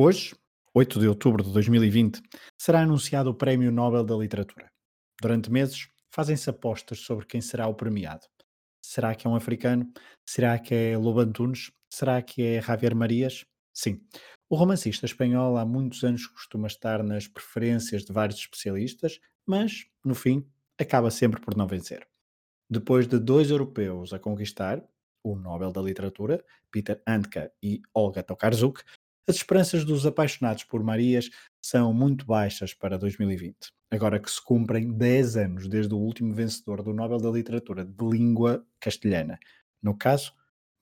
Hoje, 8 de outubro de 2020, será anunciado o Prémio Nobel da Literatura. Durante meses, fazem-se apostas sobre quem será o premiado. Será que é um africano? Será que é Lobo Antunes? Será que é Javier Marias? Sim. O romancista espanhol há muitos anos costuma estar nas preferências de vários especialistas, mas, no fim, acaba sempre por não vencer. Depois de dois europeus a conquistar, o Nobel da Literatura, Peter Handke e Olga Tokarczuk, as esperanças dos apaixonados por Marias são muito baixas para 2020, agora que se cumprem 10 anos desde o último vencedor do Nobel da Literatura de língua castelhana, no caso,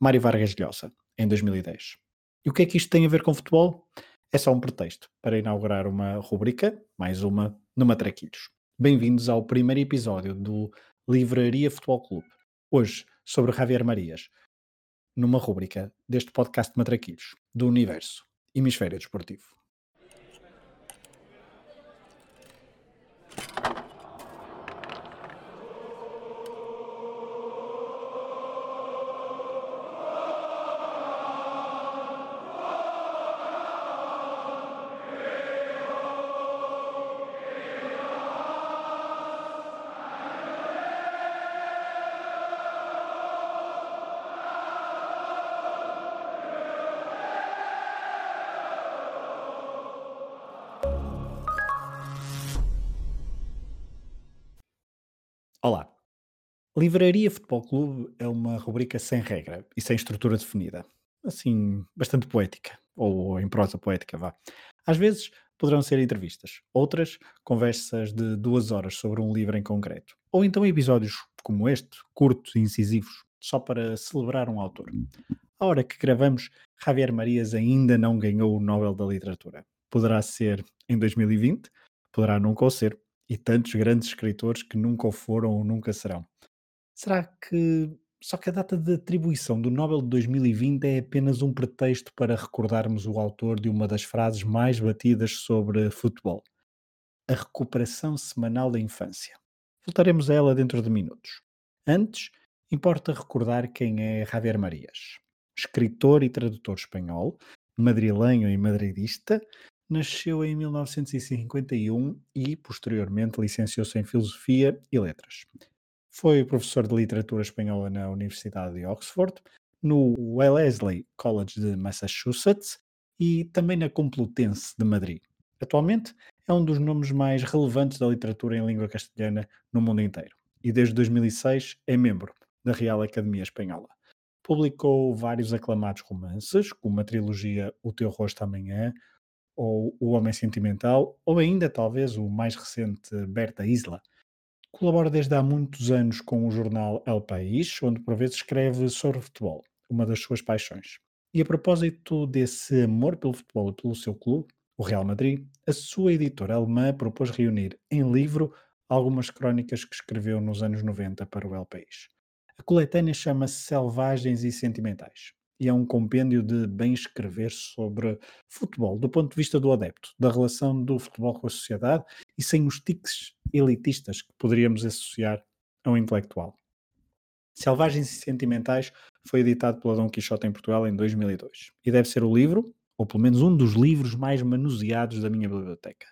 Mário Vargas Llosa, em 2010. E o que é que isto tem a ver com futebol? É só um pretexto para inaugurar uma rubrica, mais uma, no Matraquilhos. Bem-vindos ao primeiro episódio do Livraria Futebol Clube. Hoje, sobre Javier Marias, numa rúbrica deste podcast Matraquilhos, do Universo, Hemisfério Desportivo. Livraria Futebol Clube é uma rubrica sem regra e sem estrutura definida. Assim, bastante poética, ou em prosa poética, vá. Às vezes poderão ser entrevistas, outras, conversas de duas horas sobre um livro em concreto. Ou então episódios como este, curtos e incisivos, só para celebrar um autor. A hora que gravamos, Javier Marias ainda não ganhou o Nobel da Literatura. Poderá ser em 2020, poderá nunca o ser, e tantos grandes escritores que nunca o foram ou nunca serão. Será que só que a data de atribuição do Nobel de 2020 é apenas um pretexto para recordarmos o autor de uma das frases mais batidas sobre futebol? A recuperação semanal da infância. Voltaremos a ela dentro de minutos. Antes, importa recordar quem é Javier Marias. Escritor e tradutor espanhol, madrilenho e madridista, Nasceu em 1951 e, posteriormente, licenciou-se em Filosofia e Letras. Foi professor de Literatura Espanhola na Universidade de Oxford, no Wellesley College de Massachusetts e também na Complutense de Madrid. Atualmente é um dos nomes mais relevantes da literatura em língua castelhana no mundo inteiro e desde 2006 é membro da Real Academia Espanhola. Publicou vários aclamados romances, como a trilogia O Teu Rosto Amanhã, ou O Homem Sentimental, ou ainda talvez o mais recente Berta Isla. Colabora desde há muitos anos com o jornal El País, onde por vezes escreve sobre futebol, uma das suas paixões. E a propósito desse amor pelo futebol e pelo seu clube, o Real Madrid, a sua editora alemã propôs reunir em livro algumas crónicas que escreveu nos anos 90 para o El País. A coletânea chama-se Selvagens e Sentimentais e é um compêndio de bem escrever sobre futebol, do ponto de vista do adepto, da relação do futebol com a sociedade e sem os tiques elitistas que poderíamos associar a um intelectual. Selvagens e Sentimentais foi editado pela Dom Quixote em Portugal em 2002 e deve ser o livro, ou pelo menos um dos livros mais manuseados da minha biblioteca.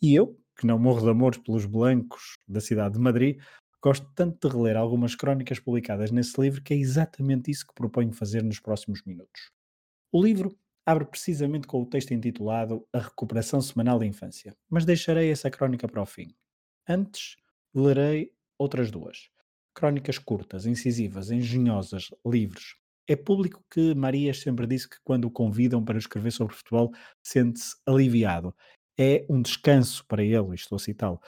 E eu, que não morro de amores pelos blancos da cidade de Madrid, Gosto tanto de reler algumas crónicas publicadas nesse livro que é exatamente isso que proponho fazer nos próximos minutos. O livro abre precisamente com o texto intitulado A Recuperação Semanal da Infância, mas deixarei essa crónica para o fim. Antes, lerei outras duas. Crónicas curtas, incisivas, engenhosas, livres. É público que Marias sempre disse que quando o convidam para escrever sobre futebol sente-se aliviado. É um descanso para ele, estou a citá-lo,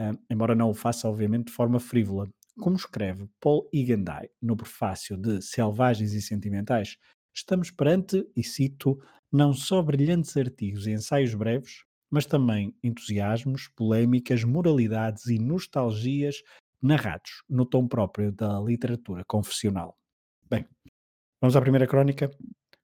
uh, embora não o faça, obviamente, de forma frívola. Como escreve Paul Igandai no prefácio de Selvagens e Sentimentais, estamos perante, e cito, não só brilhantes artigos e ensaios breves, mas também entusiasmos, polémicas, moralidades e nostalgias narrados no tom próprio da literatura confessional. Bem, vamos à primeira crónica.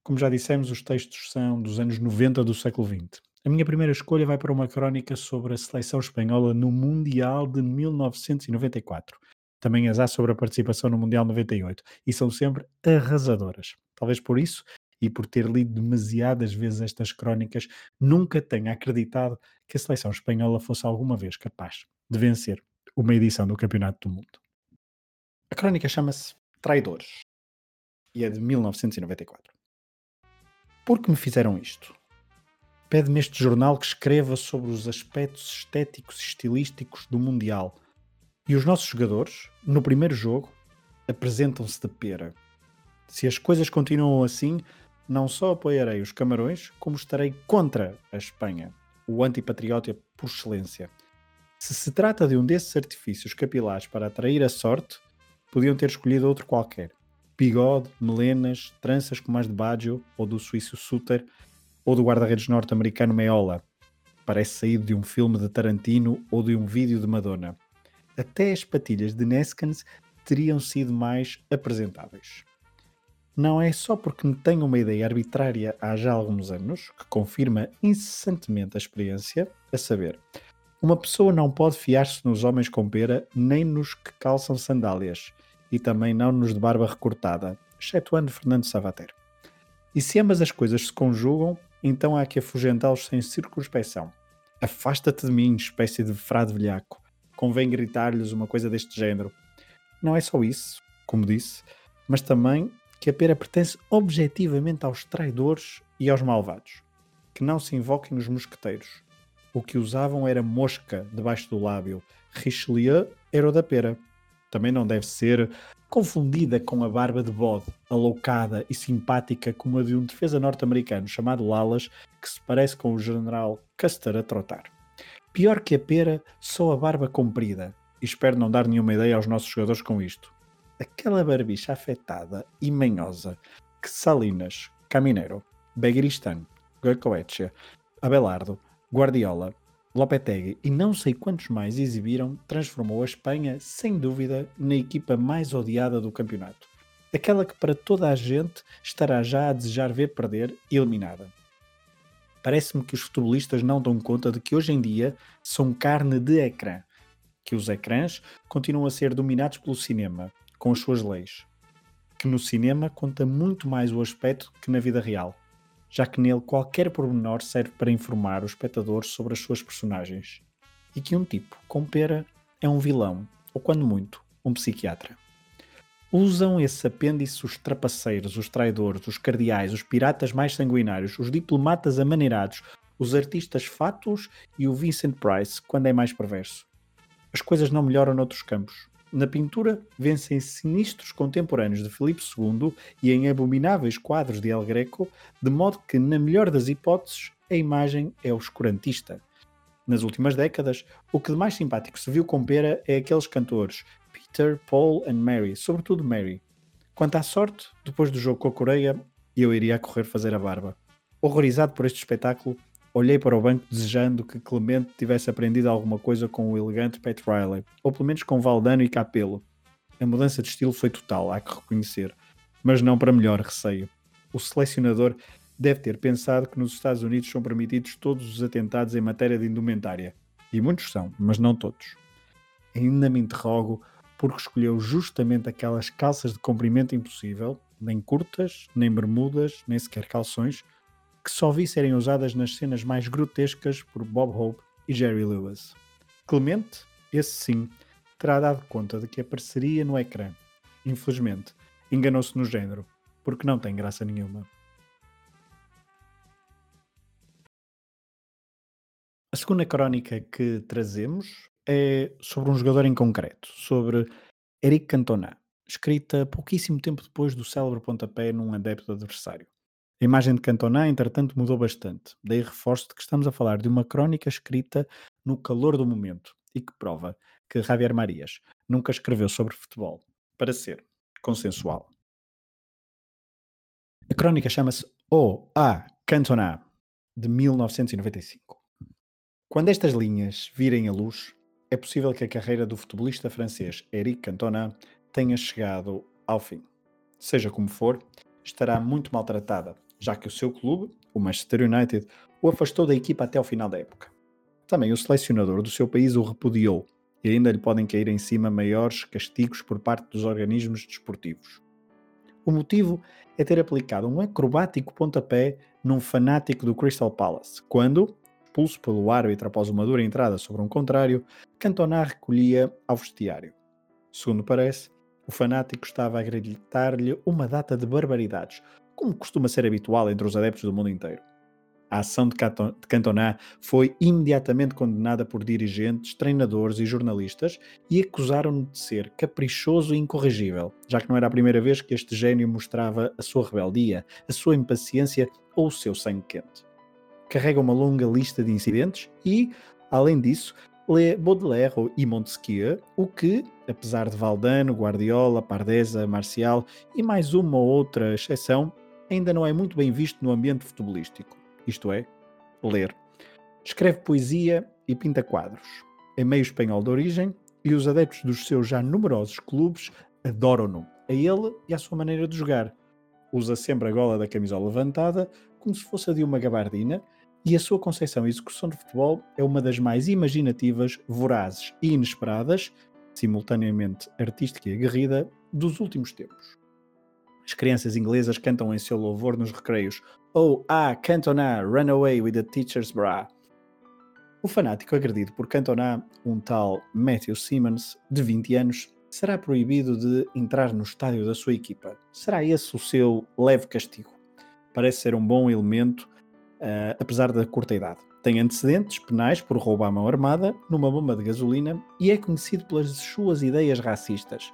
Como já dissemos, os textos são dos anos 90 do século XX. A minha primeira escolha vai para uma crónica sobre a seleção espanhola no Mundial de 1994. Também as há sobre a participação no Mundial 98 e são sempre arrasadoras. Talvez por isso, e por ter lido demasiadas vezes estas crónicas, nunca tenha acreditado que a seleção espanhola fosse alguma vez capaz de vencer uma edição do Campeonato do Mundo. A crónica chama-se Traidores e é de 1994. Por que me fizeram isto? Pede-me este jornal que escreva sobre os aspectos estéticos e estilísticos do Mundial. E os nossos jogadores, no primeiro jogo, apresentam-se de pera. Se as coisas continuam assim, não só apoiarei os Camarões, como estarei contra a Espanha, o antipatriota por excelência. Se se trata de um desses artifícios capilares para atrair a sorte, podiam ter escolhido outro qualquer. Bigode, melenas, tranças como as de Baggio ou do suíço Suter, ou do guarda-redes norte-americano Meola. Parece saído de um filme de Tarantino ou de um vídeo de Madonna. Até as patilhas de Neskens teriam sido mais apresentáveis. Não é só porque tenho uma ideia arbitrária há já alguns anos, que confirma incessantemente a experiência, a saber, uma pessoa não pode fiar-se nos homens com pera nem nos que calçam sandálias, e também não nos de barba recortada, excetuando Fernando Savater. E se ambas as coisas se conjugam, então há que afugentá-los sem circunspecção. Afasta-te de mim, espécie de frade velhaco. Convém gritar-lhes uma coisa deste género. Não é só isso, como disse, mas também que a pera pertence objetivamente aos traidores e aos malvados. Que não se invoquem os mosqueteiros. O que usavam era mosca debaixo do lábio. Richelieu era o da pera. Também não deve ser confundida com a barba de bode, aloucada e simpática como a de um defesa norte-americano chamado Lalas, que se parece com o general Custer a trotar. Pior que a pera, só a barba comprida, e espero não dar nenhuma ideia aos nossos jogadores com isto. Aquela barbicha afetada e manhosa que Salinas, Caminero, Begiristan, Goicoechea, Abelardo, Guardiola, Lopetegui e não sei quantos mais exibiram, transformou a Espanha, sem dúvida, na equipa mais odiada do campeonato. Aquela que para toda a gente estará já a desejar ver perder e eliminada. Parece-me que os futebolistas não dão conta de que hoje em dia são carne de ecrã, que os ecrãs continuam a ser dominados pelo cinema, com as suas leis. Que no cinema conta muito mais o aspecto que na vida real já que nele qualquer pormenor serve para informar o espectador sobre as suas personagens, e que um tipo com pera é um vilão, ou quando muito, um psiquiatra. Usam esse apêndice os trapaceiros, os traidores, os cardeais, os piratas mais sanguinários, os diplomatas amaneirados, os artistas fátuos e o Vincent Price quando é mais perverso. As coisas não melhoram noutros campos. Na pintura, vencem sinistros contemporâneos de Filipe II e em abomináveis quadros de El Greco, de modo que, na melhor das hipóteses, a imagem é oscurantista. Nas últimas décadas, o que de mais simpático se viu com pera é aqueles cantores Peter, Paul e Mary, sobretudo Mary. Quanto à sorte, depois do jogo com a Coreia, eu iria correr fazer a barba. Horrorizado por este espetáculo, Olhei para o banco desejando que Clemente tivesse aprendido alguma coisa com o elegante Pat Riley, ou pelo menos com Valdano e Capello. A mudança de estilo foi total, há que reconhecer, mas não para melhor receio. O selecionador deve ter pensado que nos Estados Unidos são permitidos todos os atentados em matéria de indumentária. E muitos são, mas não todos. Ainda me interrogo porque escolheu justamente aquelas calças de comprimento impossível, nem curtas, nem bermudas, nem sequer calções, que só vi serem usadas nas cenas mais grotescas por Bob Hope e Jerry Lewis. Clemente, esse sim, terá dado conta de que apareceria no ecrã. Infelizmente, enganou-se no género, porque não tem graça nenhuma. A segunda crónica que trazemos é sobre um jogador em concreto, sobre Eric Cantona, escrita pouquíssimo tempo depois do célebre pontapé num adepto adversário. A imagem de Cantona, entretanto, mudou bastante. Daí reforço de que estamos a falar de uma crónica escrita no calor do momento e que prova que Javier Marias nunca escreveu sobre futebol para ser consensual. A crónica chama-se O A Cantona, de 1995. Quando estas linhas virem a luz, é possível que a carreira do futebolista francês Eric Cantona tenha chegado ao fim. Seja como for, estará muito maltratada já que o seu clube, o Manchester United, o afastou da equipa até ao final da época. Também o selecionador do seu país o repudiou e ainda lhe podem cair em cima maiores castigos por parte dos organismos desportivos. O motivo é ter aplicado um acrobático pontapé num fanático do Crystal Palace, quando, expulso pelo árbitro após uma dura entrada sobre um contrário, Cantona recolhia ao vestiário. Segundo parece, o fanático estava a gritar-lhe uma data de barbaridades, como costuma ser habitual entre os adeptos do mundo inteiro. A ação de Cantona foi imediatamente condenada por dirigentes, treinadores e jornalistas e acusaram-no de ser caprichoso e incorrigível, já que não era a primeira vez que este gênio mostrava a sua rebeldia, a sua impaciência ou o seu sangue quente. Carrega uma longa lista de incidentes e, além disso, lê Baudelaire e Montesquieu, o que, apesar de Valdano, Guardiola, Pardesa, Marcial e mais uma ou outra exceção, ainda não é muito bem visto no ambiente futebolístico isto é, ler. Escreve poesia e pinta quadros. É meio espanhol de origem e os adeptos dos seus já numerosos clubes adoram-no, a ele e à sua maneira de jogar. Usa sempre a gola da camisola levantada, como se fosse a de uma gabardina, e a sua concepção e execução de futebol é uma das mais imaginativas, vorazes e inesperadas, simultaneamente artística e aguerrida, dos últimos tempos. As crianças inglesas cantam em seu louvor nos recreios ou Ah, Cantona, run away with the teacher's bra. O fanático agredido por Cantona, um tal Matthew Simmons, de 20 anos, será proibido de entrar no estádio da sua equipa. Será esse o seu leve castigo? Parece ser um bom elemento, uh, apesar da curta idade. Tem antecedentes penais por roubar a mão armada numa bomba de gasolina e é conhecido pelas suas ideias racistas.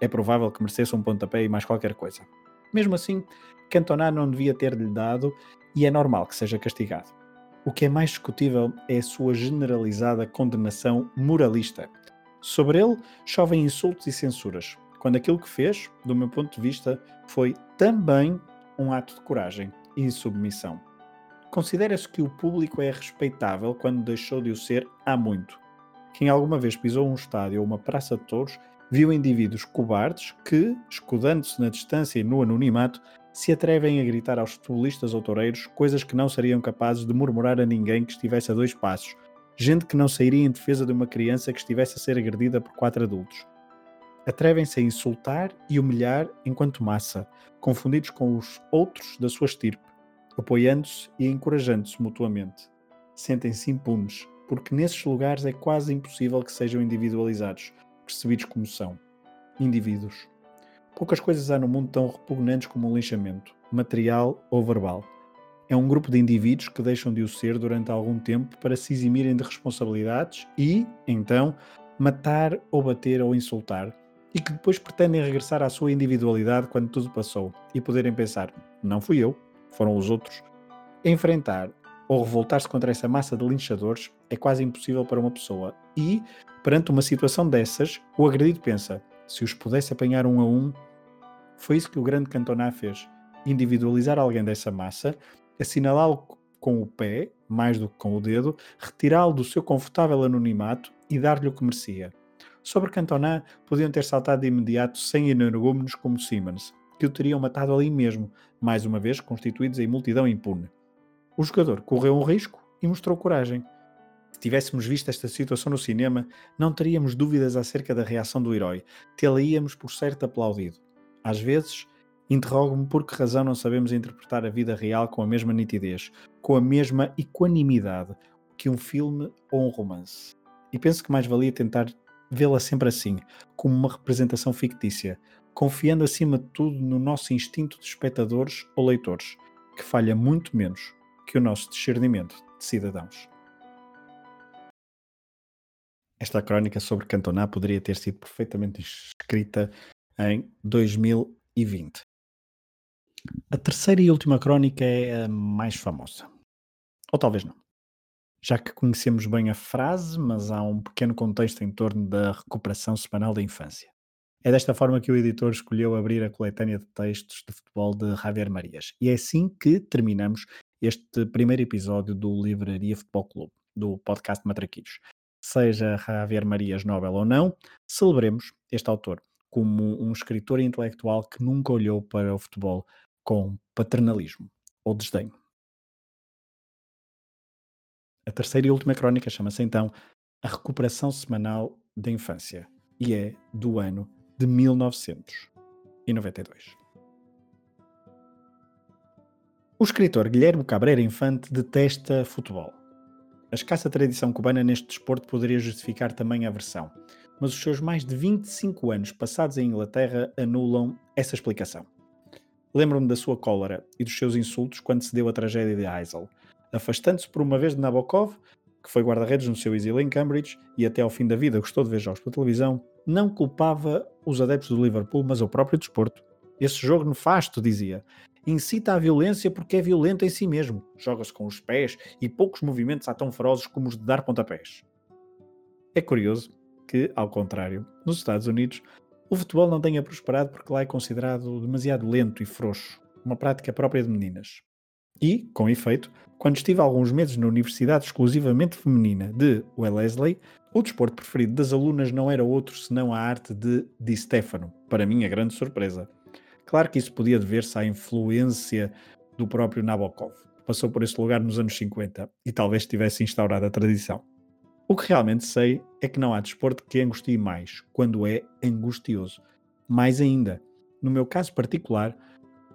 É provável que merecesse um pontapé e mais qualquer coisa. Mesmo assim, Cantona não devia ter-lhe dado e é normal que seja castigado. O que é mais discutível é a sua generalizada condenação moralista. Sobre ele chovem insultos e censuras, quando aquilo que fez, do meu ponto de vista, foi também um ato de coragem e submissão. Considera-se que o público é respeitável quando deixou de o ser há muito. Quem alguma vez pisou um estádio ou uma praça de touros viu indivíduos cobardes que, escudando-se na distância e no anonimato, se atrevem a gritar aos futebolistas ou toureiros coisas que não seriam capazes de murmurar a ninguém que estivesse a dois passos, gente que não sairia em defesa de uma criança que estivesse a ser agredida por quatro adultos. Atrevem-se a insultar e humilhar enquanto massa, confundidos com os outros da sua estirpe, apoiando-se e encorajando-se mutuamente. Sentem-se impunes, porque nesses lugares é quase impossível que sejam individualizados, percebidos como são indivíduos. Poucas coisas há no mundo tão repugnantes como o linchamento, material ou verbal. É um grupo de indivíduos que deixam de o ser durante algum tempo para se eximirem de responsabilidades e, então, matar ou bater ou insultar, e que depois pretendem regressar à sua individualidade quando tudo passou e poderem pensar: não fui eu, foram os outros. Enfrentar ou revoltar-se contra essa massa de linchadores é quase impossível para uma pessoa e, perante uma situação dessas, o agredido pensa: se os pudesse apanhar um a um. Foi isso que o grande Cantona fez: individualizar alguém dessa massa, assinalá-lo com o pé, mais do que com o dedo, retirá-lo do seu confortável anonimato e dar-lhe o que merecia. Sobre Cantona, podiam ter saltado de imediato 100 energúmenos como Simmons, que o teriam matado ali mesmo, mais uma vez constituídos em multidão impune. O jogador correu um risco e mostrou coragem. Se tivéssemos visto esta situação no cinema, não teríamos dúvidas acerca da reação do herói, tê-la-íamos por certo aplaudido. Às vezes, interrogo-me por que razão não sabemos interpretar a vida real com a mesma nitidez, com a mesma equanimidade que um filme ou um romance. E penso que mais valia tentar vê-la sempre assim, como uma representação fictícia, confiando acima de tudo no nosso instinto de espectadores ou leitores, que falha muito menos que o nosso discernimento de cidadãos. Esta crónica sobre Cantona poderia ter sido perfeitamente escrita em 2020. A terceira e última crónica é a mais famosa. Ou talvez não. Já que conhecemos bem a frase, mas há um pequeno contexto em torno da recuperação semanal da infância. É desta forma que o editor escolheu abrir a coletânea de textos de futebol de Javier Marias. E é assim que terminamos este primeiro episódio do Livraria Futebol Clube, do podcast Matraquilhos seja Javier Marias Nobel ou não, celebremos este autor como um escritor intelectual que nunca olhou para o futebol com paternalismo ou desdenho. A terceira e última crónica chama-se então A Recuperação Semanal da Infância e é do ano de 1992. O escritor Guilherme Cabreira Infante detesta futebol. A escassa tradição cubana neste desporto poderia justificar também a versão, mas os seus mais de 25 anos passados em Inglaterra anulam essa explicação. Lembro-me da sua cólera e dos seus insultos quando se deu a tragédia de Heysel, afastando-se por uma vez de Nabokov, que foi guarda-redes no seu exílio em Cambridge e até ao fim da vida gostou de ver jogos pela televisão, não culpava os adeptos do Liverpool, mas o próprio desporto. Esse jogo nefasto, dizia, incita à violência porque é violento em si mesmo. Joga-se com os pés e poucos movimentos há tão ferozes como os de dar pontapés. É curioso que, ao contrário, nos Estados Unidos, o futebol não tenha prosperado porque lá é considerado demasiado lento e frouxo, uma prática própria de meninas. E, com efeito, quando estive alguns meses na Universidade exclusivamente feminina de Wellesley, o desporto preferido das alunas não era outro senão a arte de Di Stefano, para minha grande surpresa. Claro que isso podia dever-se à influência do próprio Nabokov. Passou por esse lugar nos anos 50 e talvez tivesse instaurado a tradição. O que realmente sei é que não há desporto que angustie mais quando é angustioso. Mais ainda, no meu caso particular,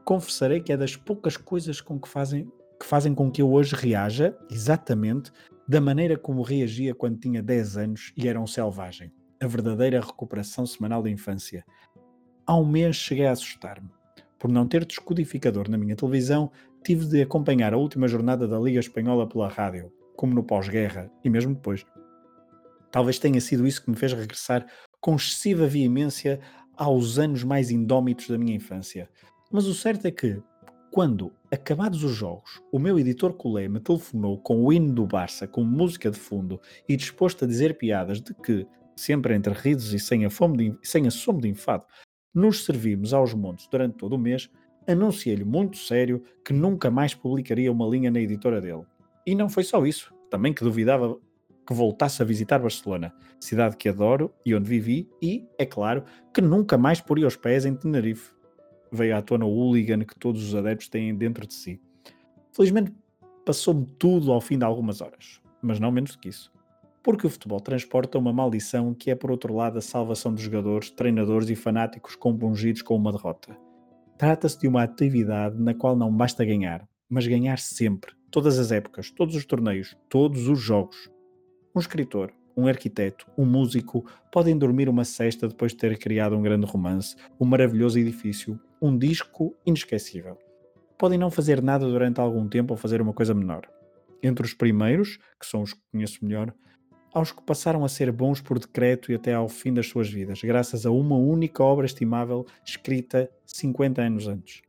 confessarei que é das poucas coisas com que fazem, que fazem com que eu hoje reaja exatamente da maneira como reagia quando tinha 10 anos e era um selvagem. A verdadeira recuperação semanal da infância. Um mês cheguei a assustar-me. Por não ter descodificador na minha televisão, tive de acompanhar a última jornada da Liga Espanhola pela rádio, como no pós-guerra e mesmo depois. Talvez tenha sido isso que me fez regressar com excessiva veemência aos anos mais indómitos da minha infância. Mas o certo é que, quando, acabados os jogos, o meu editor colé me telefonou com o hino do Barça com música de fundo e disposto a dizer piadas de que, sempre entre risos e sem a, fome de, sem a de enfado, nos servimos aos montes durante todo o mês, anunciei-lhe muito sério que nunca mais publicaria uma linha na editora dele. E não foi só isso, também que duvidava que voltasse a visitar Barcelona, cidade que adoro e onde vivi, e, é claro, que nunca mais poria os pés em Tenerife. Veio à tona o hooligan que todos os adeptos têm dentro de si. Felizmente passou-me tudo ao fim de algumas horas, mas não menos do que isso. Porque o futebol transporta uma maldição que é, por outro lado, a salvação dos jogadores, treinadores e fanáticos compungidos com uma derrota. Trata-se de uma atividade na qual não basta ganhar, mas ganhar sempre, todas as épocas, todos os torneios, todos os jogos. Um escritor, um arquiteto, um músico podem dormir uma cesta depois de ter criado um grande romance, um maravilhoso edifício, um disco inesquecível. Podem não fazer nada durante algum tempo ou fazer uma coisa menor. Entre os primeiros, que são os que conheço melhor, aos que passaram a ser bons por decreto e até ao fim das suas vidas, graças a uma única obra estimável escrita 50 anos antes.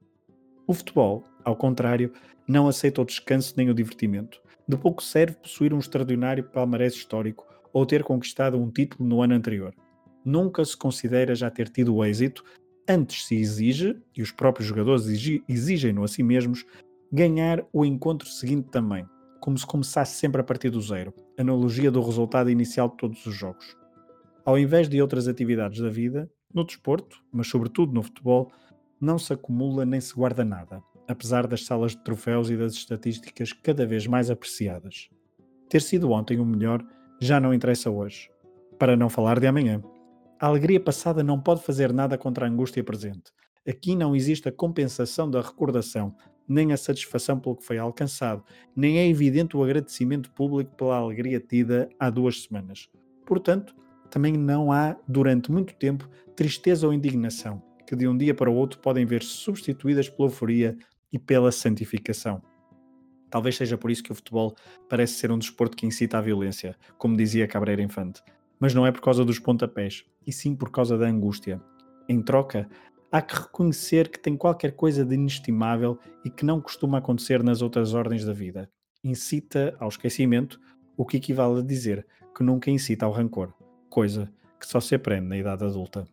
O futebol, ao contrário, não aceita o descanso nem o divertimento. De pouco serve possuir um extraordinário palmarés histórico ou ter conquistado um título no ano anterior. Nunca se considera já ter tido o êxito, antes se exige, e os próprios jogadores exigem-no a si mesmos, ganhar o encontro seguinte também, como se começasse sempre a partir do zero, analogia do resultado inicial de todos os jogos. Ao invés de outras atividades da vida, no desporto, mas sobretudo no futebol, não se acumula nem se guarda nada apesar das salas de troféus e das estatísticas cada vez mais apreciadas. Ter sido ontem o melhor já não interessa hoje, para não falar de amanhã. A alegria passada não pode fazer nada contra a angústia presente. Aqui não existe a compensação da recordação, nem a satisfação pelo que foi alcançado, nem é evidente o agradecimento público pela alegria tida há duas semanas. Portanto, também não há, durante muito tempo, tristeza ou indignação, que de um dia para o outro podem ver-se substituídas pela euforia e pela santificação. Talvez seja por isso que o futebol parece ser um desporto que incita à violência, como dizia Cabreira Infante. Mas não é por causa dos pontapés, e sim por causa da angústia. Em troca, há que reconhecer que tem qualquer coisa de inestimável e que não costuma acontecer nas outras ordens da vida. Incita ao esquecimento, o que equivale a dizer que nunca incita ao rancor, coisa que só se aprende na idade adulta.